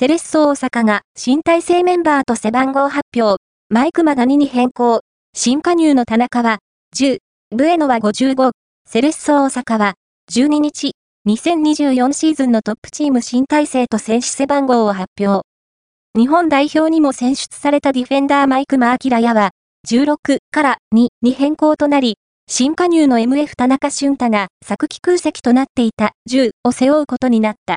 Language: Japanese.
セレッソ大阪が新体制メンバーと背番号発表。マイクマが2に変更。新加入の田中は10、ブエノは55、セレッソ大阪は12日、2024シーズンのトップチーム新体制と選手背番号を発表。日本代表にも選出されたディフェンダーマイクマアキラヤは16から2に変更となり、新加入の MF 田中俊太が作機空席となっていた10を背負うことになった。